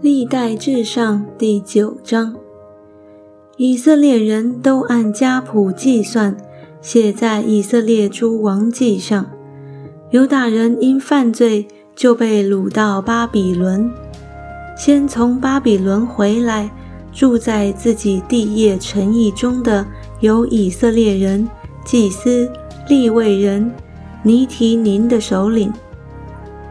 历代至上第九章，以色列人都按家谱计算，写在以色列诸王记上。犹大人因犯罪就被掳到巴比伦，先从巴比伦回来，住在自己地业城邑中的有以色列人、祭司、利未人、尼提宁的首领，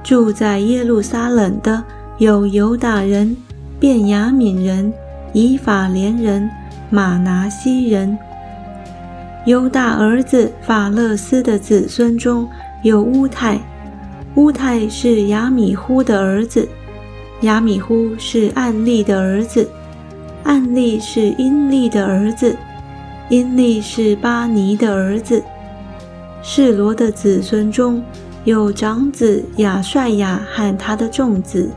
住在耶路撒冷的。有犹大人、便雅悯人、以法莲人、马拿西人。犹大儿子法勒斯的子孙中有乌泰，乌泰是雅米呼的儿子，雅米呼是暗利的儿子，暗利是阴利的儿子，阴利是巴尼的儿子。示罗的子孙中有长子亚帅亚和他的众子。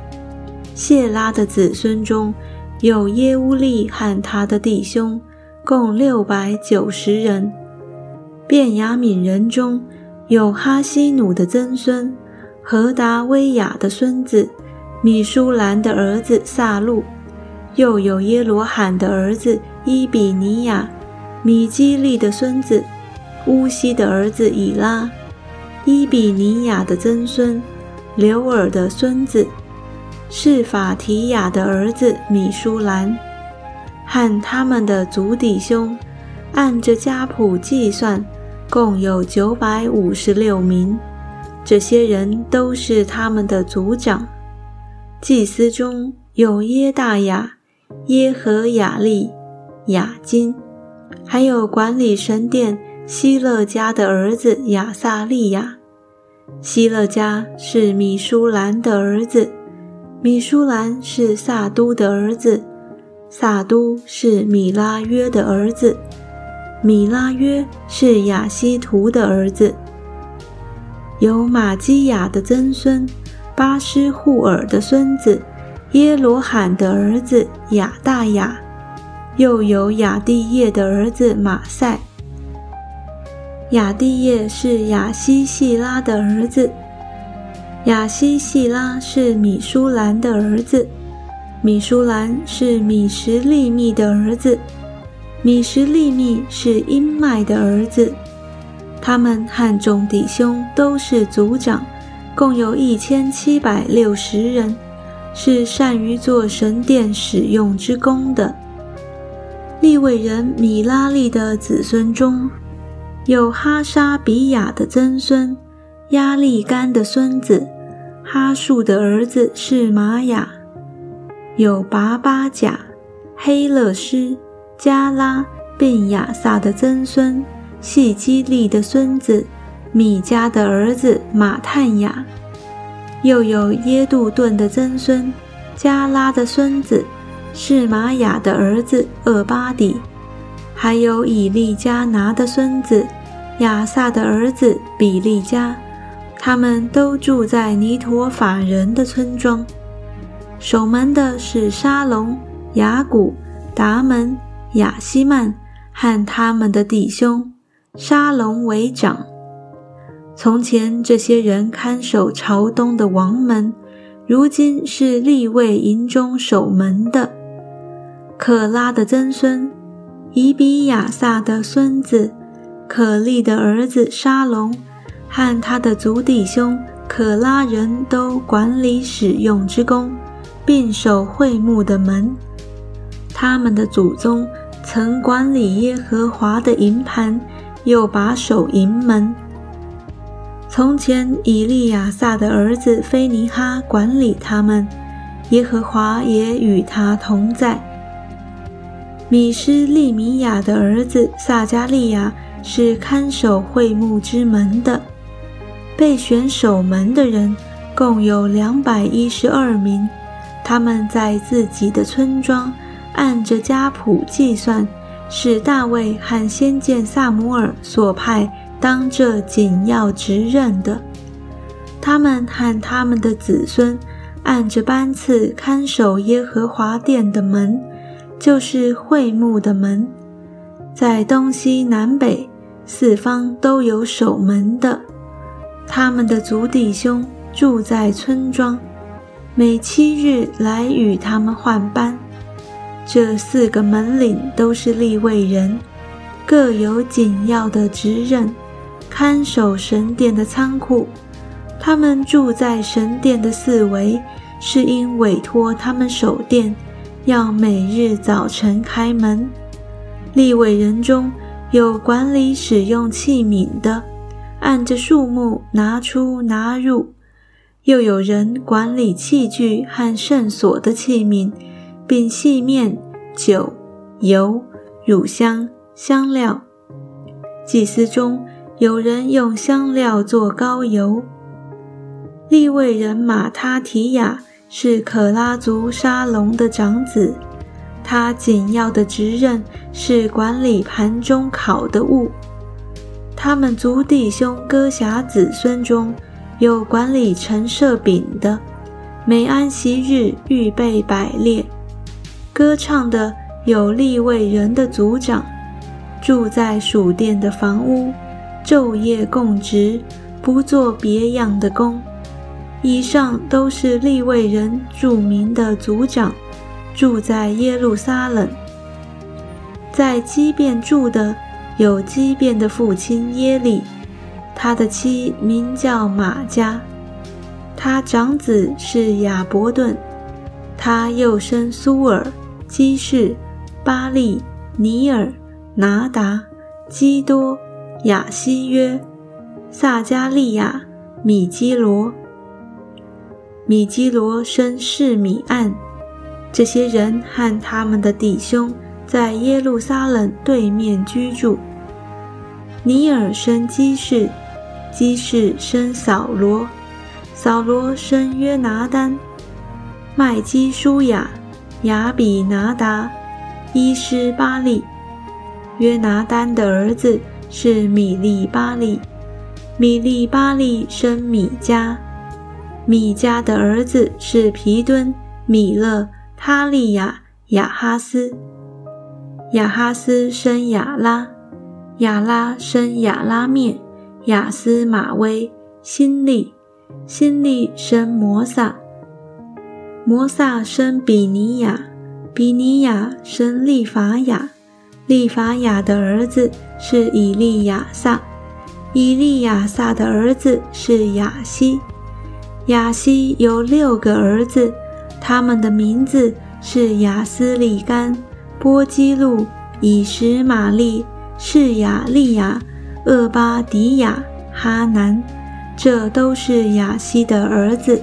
谢拉的子孙中有耶乌利和他的弟兄，共六百九十人。便雅悯人中有哈希努的曾孙何达威亚的孙子米舒兰的儿子萨路，又有耶罗罕的儿子伊比尼亚、米基利的孙子乌西的儿子以拉、伊比尼亚的曾孙刘尔的孙子。是法提亚的儿子米舒兰，和他们的族弟兄，按着家谱计算，共有九百五十六名。这些人都是他们的族长。祭司中有耶大雅、耶和雅利、雅金，还有管理神殿希勒家的儿子亚萨利亚。希勒家是米舒兰的儿子。米舒兰是萨都的儿子，萨都是米拉约的儿子，米拉约是亚西图的儿子。有玛基亚的曾孙巴斯护尔的孙子耶罗罕的儿子亚大雅，又有亚蒂叶的儿子马赛。亚蒂叶是亚西细拉的儿子。亚西细拉是米舒兰的儿子，米舒兰是米什利密的儿子，米什利密是英麦的儿子。他们和众弟兄都是族长，共有一千七百六十人，是善于做神殿使用之功的。利未人米拉利的子孙中有哈沙比亚的曾孙。亚利干的孙子哈树的儿子是玛雅，有拔巴甲、黑勒斯、加拉、便雅撒的曾孙细基利的孙子米迦的儿子马探雅，又有耶杜顿的曾孙加拉的孙子是玛雅的儿子厄巴底，还有以利加拿的孙子亚萨的儿子比利加。他们都住在尼陀法人的村庄。守门的是沙龙、雅古、达门、雅西曼和他们的弟兄。沙龙为长。从前这些人看守朝东的王门，如今是立位营中守门的。可拉的曾孙，以比亚撒的孙子，可利的儿子沙龙。和他的族弟兄可拉人都管理使用之功，并守会幕的门。他们的祖宗曾管理耶和华的营盘，又把守营门。从前以利亚撒的儿子菲尼哈管理他们，耶和华也与他同在。米施利米亚的儿子撒加利亚是看守会幕之门的。被选守门的人共有两百一十二名，他们在自己的村庄按着家谱计算，是大卫和先见萨姆尔所派当这紧要职任的。他们和他们的子孙按着班次看守耶和华殿的门，就是会幕的门，在东西南北四方都有守门的。他们的族弟兄住在村庄，每七日来与他们换班。这四个门领都是立位人，各有紧要的职任，看守神殿的仓库。他们住在神殿的四围，是因委托他们守殿，要每日早晨开门。立位人中有管理使用器皿的，按着数目拿出拿入；又有人管理器具和圣所的器皿，并细面、酒、油、乳香、香料。祭司中有人用香料做膏油。利未人马他提亚是可拉族沙龙的长子，他紧要的职任是管理盘中烤的物。他们族弟兄哥侠子孙中有管理陈设饼的，每安息日预备百列。歌唱的有利未人的族长，住在属殿的房屋，昼夜供职，不做别样的工。以上都是利未人著名的族长，住在耶路撒冷。在基变住的有畸变的父亲耶利，他的妻名叫玛加，他长子是亚伯顿，他又生苏尔、基士、巴利、尼尔、拿达、基多、亚西约、萨加利亚、米基罗。米基罗生是米暗，这些人和他们的弟兄在耶路撒冷对面居住。尼尔生基士，基士生扫罗，扫罗生约拿丹，麦基舒雅、雅比拿达、伊施巴利。约拿丹的儿子是米利巴利，米利巴利生米迦。米迦的儿子是皮敦、米勒、他利亚、亚哈斯。亚哈斯生亚拉，亚拉生亚拉面、亚斯马威、辛利，辛利生摩萨，摩萨生比尼亚，比尼亚生利法亚，利法亚的儿子是以利亚撒，以利亚撒的儿子是亚西。亚西有六个儿子，他们的名字是亚斯利干、波基路、以实玛利、士雅利亚、厄巴迪亚、哈南，这都是雅西的儿子。